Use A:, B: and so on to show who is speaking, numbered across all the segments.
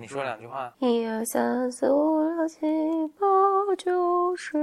A: 你说两句话。
B: 一二三四五六七八九十。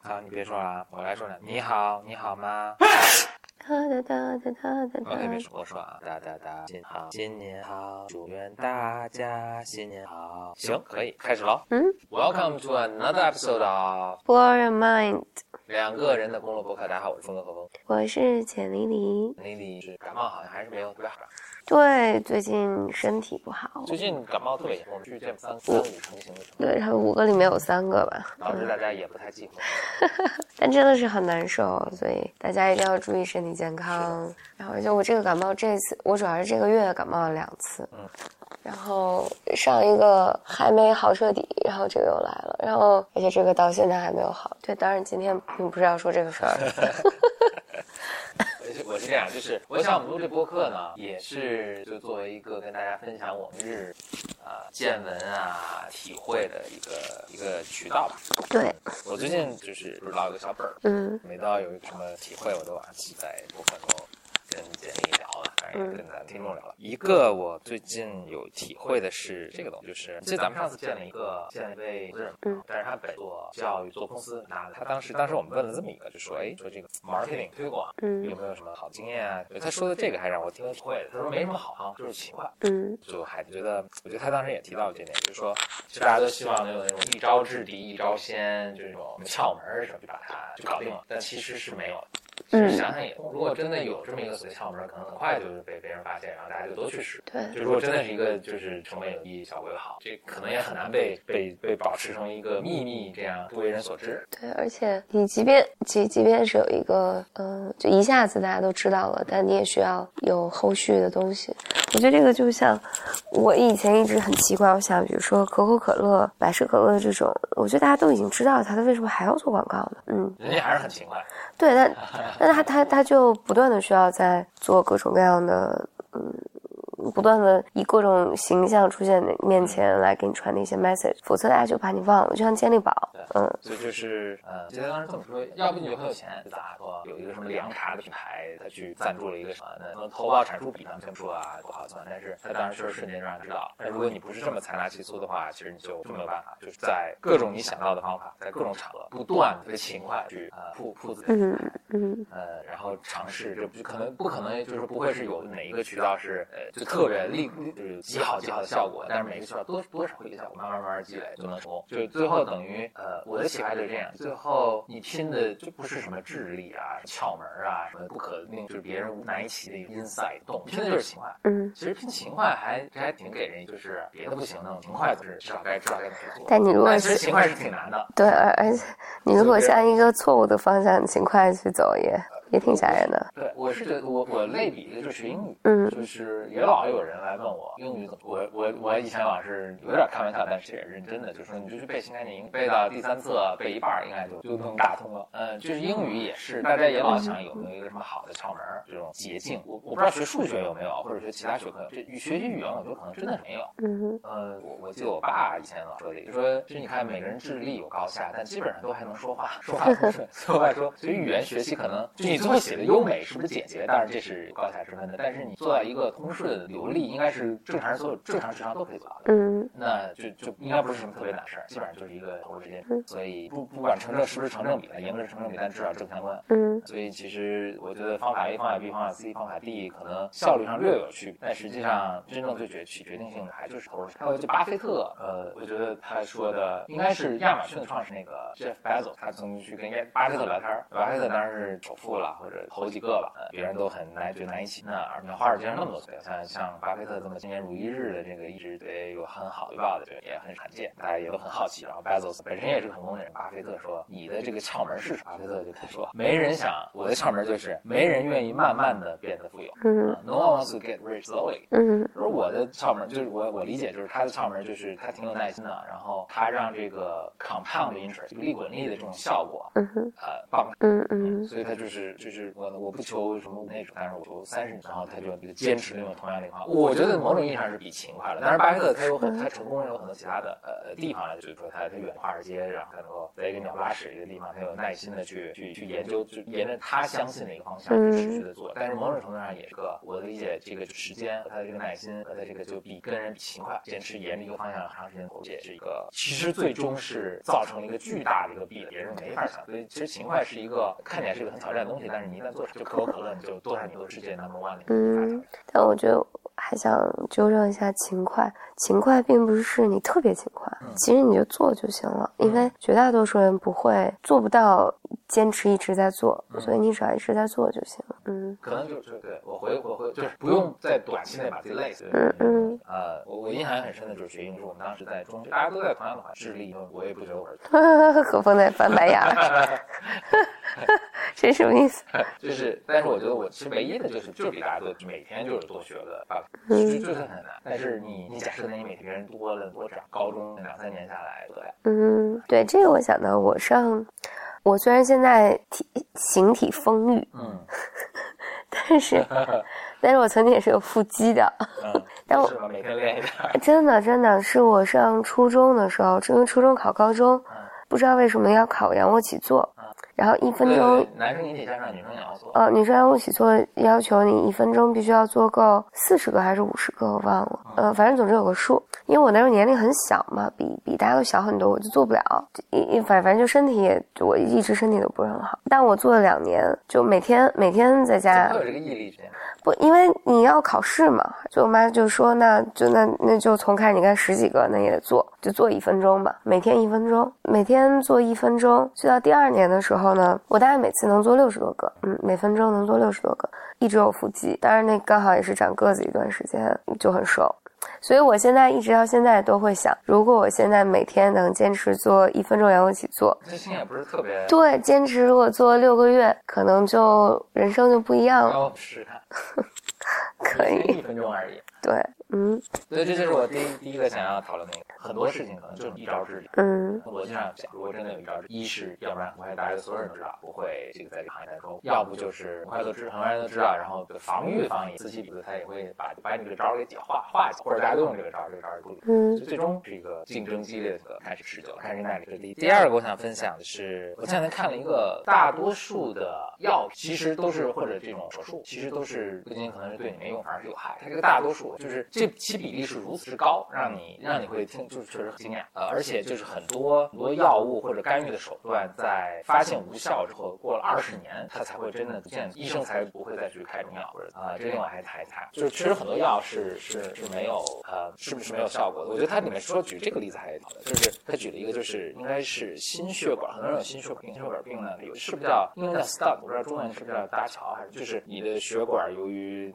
A: 好，你别说了啊，我来说两句。你好，你好吗
B: 哒哒哒哒哒哒
A: ？OK，别
B: 哒。
A: 说，我说啊，哒哒哒，新好，新年好，祝愿大家新年好。行，可以开始喽。
B: 嗯
A: Welcome to another episode
B: of，For your mind，
A: 两个人的公路博客。大家好，我是峰哥何峰。
B: 我是简丽丽。
A: 丽丽是感冒，好像还是没有特别好？
B: 对，最近身体不好。
A: 最近感冒特别严重，我们去见三三五成型的程度，
B: 对，然后五个里面有三个吧，
A: 导致大家也不太忌讳。
B: 但真的是很难受，所以大家一定要注意身体健康。然后就我这个感冒，这次我主要是这个月感冒了两次，
A: 嗯，
B: 然后上一个还没好彻底，然后这个又来了，然后而且这个到现在还没有好。对，当然今天并不是要说这个事儿，
A: 我是这样，就是我想我们录这播客呢，也是就作为一个跟大家分享我们日啊、见闻啊、体会的一个一个渠道吧。
B: 对，
A: 我最近就是不是老有个小本儿，
B: 嗯
A: 每到有什么体会，我都把它记在播客中。跟咱听众聊了。一个我最近有体会的是这个东西，就是记得咱们上次见了一个见了一位投资人，
B: 嗯，
A: 但是他本做教育做公司，那他当时当时我们问了这么一个，就说哎说这个 marketing 推广有
B: 嗯
A: 没有什么好经验啊？他说的这个还让我挺有体会的。他说没什么好啊，就是勤快。
B: 嗯
A: 就还觉得，我觉得他当时也提到这点，就是说，其实大家都希望能有那种一招制敌、一招鲜，就这种窍门儿什么就把它就搞定了，但其实是没有的。其实想想也，如果真的有这么一个所谓窍门，可能很快就是被别人发现，然后大家就都去使。
B: 对
A: 就如果真的是一个就是成本有益、效果又好，这可能也很难被被被保持成一个秘密，这样不为人所知。
B: 对，而且你即便即即便是有一个，嗯、就一下子大家都知道了，但你也需要有后续的东西。我觉得这个就像我以前一直很奇怪，我想比如说可口可乐、百事可乐这种，我觉得大家都已经知道它，它为什么还要做广告呢？嗯，
A: 人家还是很勤快，
B: 对，但但他他他就不断的需要在做各种各样的，嗯，不断的以各种形象出现你面前来给你传递一些 message，否则大家就把你忘了，就像健力宝，嗯，
A: 所以就是，呃，记得当时这么说，要不你就很有钱，就咋说有一个什么凉茶的品牌，他去赞助了一个什么，那投报产出比他们说啊不好算，但是他当时就是瞬间让人知道。但如果你不是这么财大气粗的话，其实你就就没有办法，就是在各种你想到的方法，在各种场合不断特别勤快去呃铺铺自己的品牌，
B: 嗯
A: 呃，然后尝试，这不可能不可能就是不会是有哪一个渠道是呃就特别立就是极好极好的效果，但是每个学校多多少会有一个效果，慢慢慢慢积累就能成功。就是最后等于呃我的启发就是这样，最后你拼的就不是什么智力啊、窍门啊、什么不可那就是别人难以起的一个 insight 动，拼的就是勤快。
B: 嗯。
A: 其实拼勤快还这还挺给人就是别的不行那种，勤快就是至少该知道该怎么做。
B: 但你如果
A: 其实
B: 是
A: 勤快是挺难的。
B: 对，而而且你如果向一个错误的方向勤快去走也，也挺吓人的。
A: 对，我是觉得我我类比的就是学英语，
B: 嗯
A: 就是也老有人来问我英语怎么，我我我以前老是有点开玩笑，但是也认真的，就说你就去背新概念，背到第三册背一半儿应该就就能打通了。嗯，就是英语也是，大家也老想有没有一个什么好的窍门儿这种捷径，我我不知道学数学有没有，或者学其他学科有，这学习语言我觉得可能真的是没有。
B: 嗯
A: 呃，我我记得我爸以前老说的，就说，其实你看每个人智力有高下，但基本上都还能说话，说话通顺。所以我爸说，所以语言学习可能就你最后写的优美是不是简洁，当然这是高下之分的，但是你做到一个通顺流利，应该是正常人所有正常智商都可以做到的。
B: 嗯
A: 那就就应该不是什么特别难事儿，基本上就是一个投入时间。所以不不管成正是不是成正比的，严格是成正比，但至少正相关。
B: 嗯
A: 所以其实我觉得方法 A、方法 B、方法 C、方法 D 可能效率上略有区别，但实际上真正最决起决定性的还就是投入。还有就巴菲特，呃，我觉得他说的应该是亚马逊的创始那个 Jeff Bezos，他曾经去跟巴菲特聊天儿，巴菲特当然是首富了，或者好几个吧，呃，别人都很难觉得难以启齿。那而且华尔街上那么多岁，像像巴菲特这么今年如一日的这个一直对有很好回报的，这个也很罕见，大家也都很好奇。然后 Bezos 本身也是个成功的人，巴菲特说你的这个窍门是什么？巴菲特就他说，没人想我的窍门就是没人愿意慢慢的变得富有。
B: 嗯
A: No one wants to get rich slowly。
B: 嗯
A: 就是我的窍门，就是我我理解就是他的窍门就是他挺有耐心的，然后他让这个 compound interest 这个利滚利的这种效果，呃，棒
B: 嗯嗯
A: 所以他就是就是我我不求什么那种，但是我求三十年，然后他就这个坚持那种同样的一个方法。我觉得某种意义上是比勤快了，但是巴菲特他有很他成功有很多其他的呃地方呢，就是说他他远华尔街，然后他能够在一个鸟不拉屎一个地方，他有耐心的去去去研究，就沿着他相信的一个方向去持续的做。但是某种程度上也是个我的理解，这个时间和他的这个耐心和他这个就比跟人比勤快，坚持沿着一个方向长时间投，也是一个其实最终是造成了一个巨大的一个弊，别人没法想。所以其实勤快是一个看起来是一个很挑战的东西，但是你一旦做，就可口可乐你就多少年都世界 number one
B: 嗯，但我觉得还想纠正一下，勤快，勤快并不是你特别勤快，其实你就做就行了，因为绝大多数人不会做不到坚持一直在做，所以你只要一直在做就行了。嗯，
A: 可能就是对我回我回就是不用在短期内把自己累死。
B: 嗯嗯。
A: 呃，我我印象很深的就是学英语，我们当时在中，大家都在同样的环智力，我也不觉得我是。
B: 何峰在翻白眼。这什么意思？
A: 就是，但是我觉得我其实唯一的就是就是比大家都每天就是多学的啊，其实就是很难。但是你你假设你每天人多了多长，高中两三年下来得了。
B: 嗯，对，这个我想到我上，我虽然现在体形体丰腴，嗯，但是 但是我曾经也是有腹肌的，但我
A: 每天练一下。
B: 真的真的是我上初中的时候，因为初中考高中，不知道为什么要考仰卧起坐。然后一分钟，
A: 男生引体向上，女生也要做。呃，
B: 女生仰卧起坐要求你一分钟必须要做够四十个还是五十个，我忘了。呃，反正总之有个数。因为我那时候年龄很小嘛，比比大家都小很多，我就做不了。一反反正就身体也，我一直身体都不是很好。但我做了两年，就每天每天在家。
A: 有这个毅力
B: 不，因为你要考试嘛。就我妈就说，那就那那就从开始你干十几个，那也得做，就做一分钟吧，每天一分钟，每天做一分钟。就到第二年的时候。后呢，我大概每次能做六十多个，嗯，每分钟能做六十多个，一直有腹肌。当然，那刚好也是长个子一段时间，就很瘦。所以我现在一直到现在都会想，如果我现在每天能坚持做一分钟仰卧起坐，
A: 这心也不是特别
B: 对。坚持如果做六个月，可能就人生就不一样了。
A: 试试看，
B: 可以
A: 一分钟而已。
B: 对，嗯，
A: 所以这就是我第一第一个想要讨论的。很多事情可能就是一招制敌。嗯，逻辑上讲，如果真的有一招，一是要不然很快大家所有人都知道，不会这个在这个行业当中；要不就是很快都知，很多人都知道，然后防御方也此起彼伏，他也会把把你这个招给简化化，或者大家都用这个招，这个招是不理。嗯，最终是一个竞争激烈的开始持久，开始耐力。这是第第二个，我想分享的是，我前两天看了一个，大多数的药其实都是或者这种手术，其实都是不仅可能是对你没用，反而是有害。它这个大多数就是这其比例是如此之高，让你让你会听。就是确实很惊讶，呃，而且就是很多很多药物或者干预的手段，在发现无效之后，过了二十年，它才会真的见医生才不会再去开中药，或者啊，这另外还还谈，就是其实很多药是是是没有呃，是不是没有效果的？我觉得它里面说举这个例子还好的，就是他举了一个，就是应该是心血管，很多人有心血管病，心血管病呢，有是不是叫应该叫 stuck，我不知道中文是不是叫搭桥，还是就是你的血管由于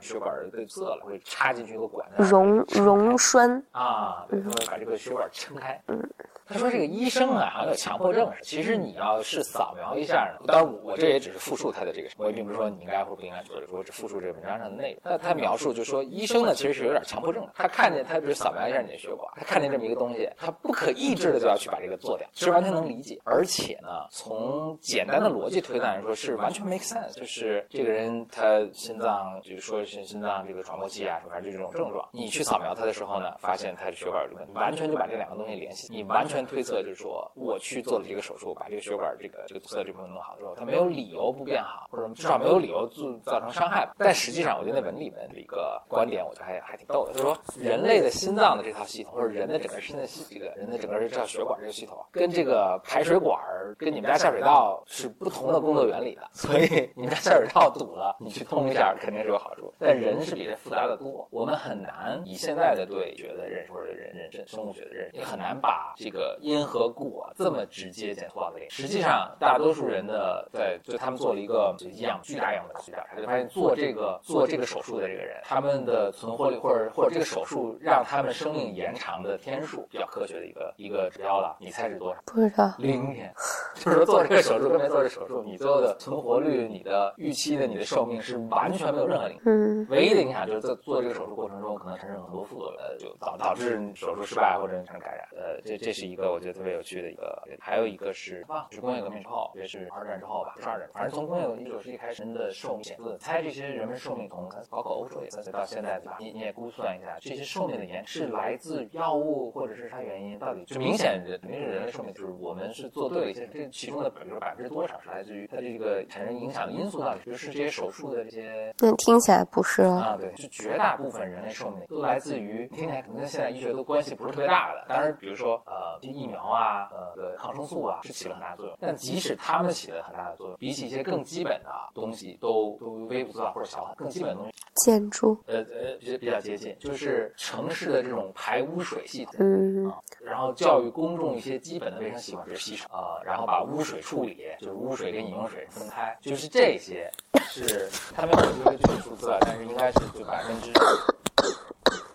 A: 血管被塞了，会插进去一个管子，
B: 溶溶栓
A: 啊，对，会把这个血。管撑开。嗯，他说这个医生啊，好像有强迫症。其实你要是扫描一下呢，当然我这也只是复述他的这个，我也并不是说你应该或不应该做，我只复述这个文章上的内容。那他描述就说，医生呢其实是有点强迫症的。他看见他比如扫描一下你的血管，他看见这么一个东西，他不可抑制的就要去把这个做掉，其实完全能理解。而且呢，从简单的逻辑推断来说，是完全 make sense。就是这个人他心脏，比说是心脏这个传播器啊，还是这种症状，你去扫描他的时候呢，发现他的血管里面完全就。把这两个东西联系，你完全推测就是说，我去做了这个手术，把这个血管这个这个堵塞这部分弄好之后，它没有理由不变好，或者至少没有理由造造成伤害吧。但实际上，我觉得那文里面的一个观点，我觉得还还挺逗的，就是说，人类的心脏的这套系统，或者人的整个心的系这个人的整个这套血管这个系统，跟这个排水管跟你们家下水道是不同的工作原理的。所以你们家下水道堵了，你去通一下肯定是有好处。但人是比这复杂的多，我们很难以现在的对觉得认识或者人人生生物学的认识。也很难把这个因和果这么直接简化的点。实际上，大多数人的在就他们做了一个样巨大样本去调查，就发现做这个做这个手术的这个人，他们的存活率或者或者这个手术让他们生命延长的天数，比较科学的一个一个指标了。你猜是多少？
B: 不知道。
A: 零天。就是说做这个手术跟没做这手术，你最后的存活率、你的预期的、你的寿命是完全没有任何影响。
B: 嗯
A: 唯一的影响就是在做这个手术过程中可能产生很多副作用，呃，就导导致手术失败或者产生感染。呃，这这是一个我觉得特别有趣的一个。还有一个是啊，是工业革命之后，也是二战之后吧，不是二战，反正从工业一九世纪开始，人的寿命显著地猜这些人们寿命从包括欧洲也到现在，对吧？你你也估算一下，这些寿命的延是来自药物或者是它原因，到底就明显人肯定是人类寿命，就是我们是做对了一些，这其中的比如说百分之多少是来自于它这个产生影响的因素到底，就是这些手术的这些
B: 那听起来不是了。
A: 啊，对，就绝大部分人类寿命都来自于听起来可能跟现在医学都关系不是特别大的。当然，比如说呃，疫苗啊，呃，抗生素啊，是起了很大作用。但即使它们起了很大的作用，比起一些更基本的东西，都都微不足道或者小很。更基本的东西，
B: 建筑，
A: 呃呃，比比较接近，就是城市的这种排污水系统。
B: 嗯
A: 啊，然后教育公众一些基本的卫生习惯，比如洗手啊、然后把污水处理，就是污水跟饮用水分开，就是这些是他没有一个具体数字，但是应该是就百分之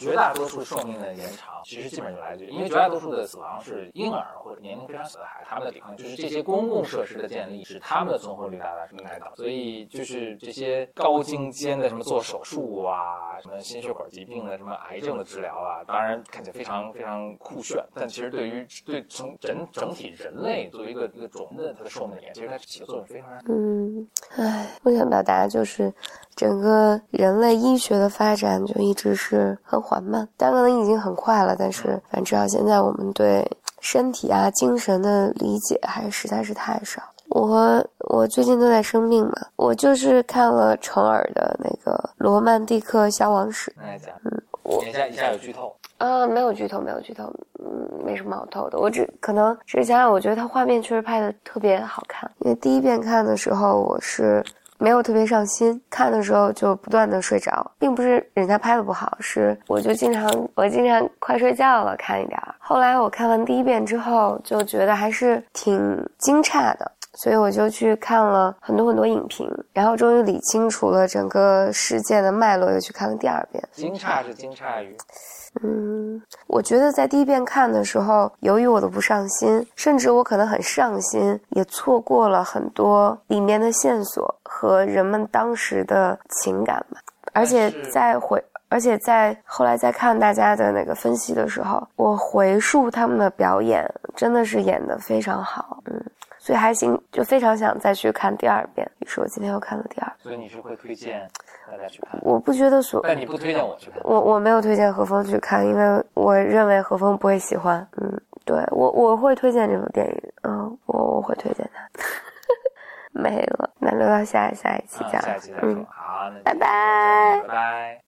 A: 绝大多数寿命的延长，其实基本就来自于，因为绝大多数的死亡是婴儿或者年龄非常小的孩子，他们的抵抗力就是这些公共设施的建立使他们的存活率大大来到，所以就是这些高精尖的什么做手术啊，什么心血管疾病的什么癌症的治疗啊，当然看起来非常非常酷炫，但其实对于对从整整体人类作为一个一个种的它的寿命而言，其实它起的作用非常
B: 嗯，唉，我想表达就是，整个人类医学的发展就一直是很缓慢，但可能已经很快了，但是反正至少现在我们对身体啊、精神的理解还实在是太少。我我最近都在生病嘛，我就是看了程耳的那个《罗曼蒂克消亡史》。
A: 那来讲，嗯，一下一下有剧透，
B: 啊，没有剧透，没有剧透，嗯，没什么好透的。我只可能只是想想，我觉得它画面确实拍的特别好看。因为第一遍看的时候，我是没有特别上心，看的时候就不断的睡着，并不是人家拍的不好，是我就经常我经常快睡觉了看一点儿。后来我看完第一遍之后，就觉得还是挺惊诧的。所以我就去看了很多很多影评，然后终于理清楚了整个事件的脉络，又去看了第二遍。
A: 惊诧是惊诧于
B: 嗯，我觉得在第一遍看的时候，由于我的不上心，甚至我可能很上心，也错过了很多里面的线索和人们当时的情感吧。而且在回，而且在后来再看大家的那个分析的时候，我回述他们的表演，真的是演得非常好，嗯，所以还行，就非常想再去看第二遍。于是我今天又看了第二遍。
A: 所以你是会推荐大家去看，
B: 我不觉得所
A: 但你不推荐我去看。
B: 我我没有推荐何峰去看，因为我认为何峰不会喜欢。嗯，对我我会推荐这部电影，嗯，我我会推荐他。没了，那留到下下一期
A: 啊，
B: 讲。
A: 下一期再说。
B: 嗯，
A: 好，那
B: 拜拜
A: 拜拜。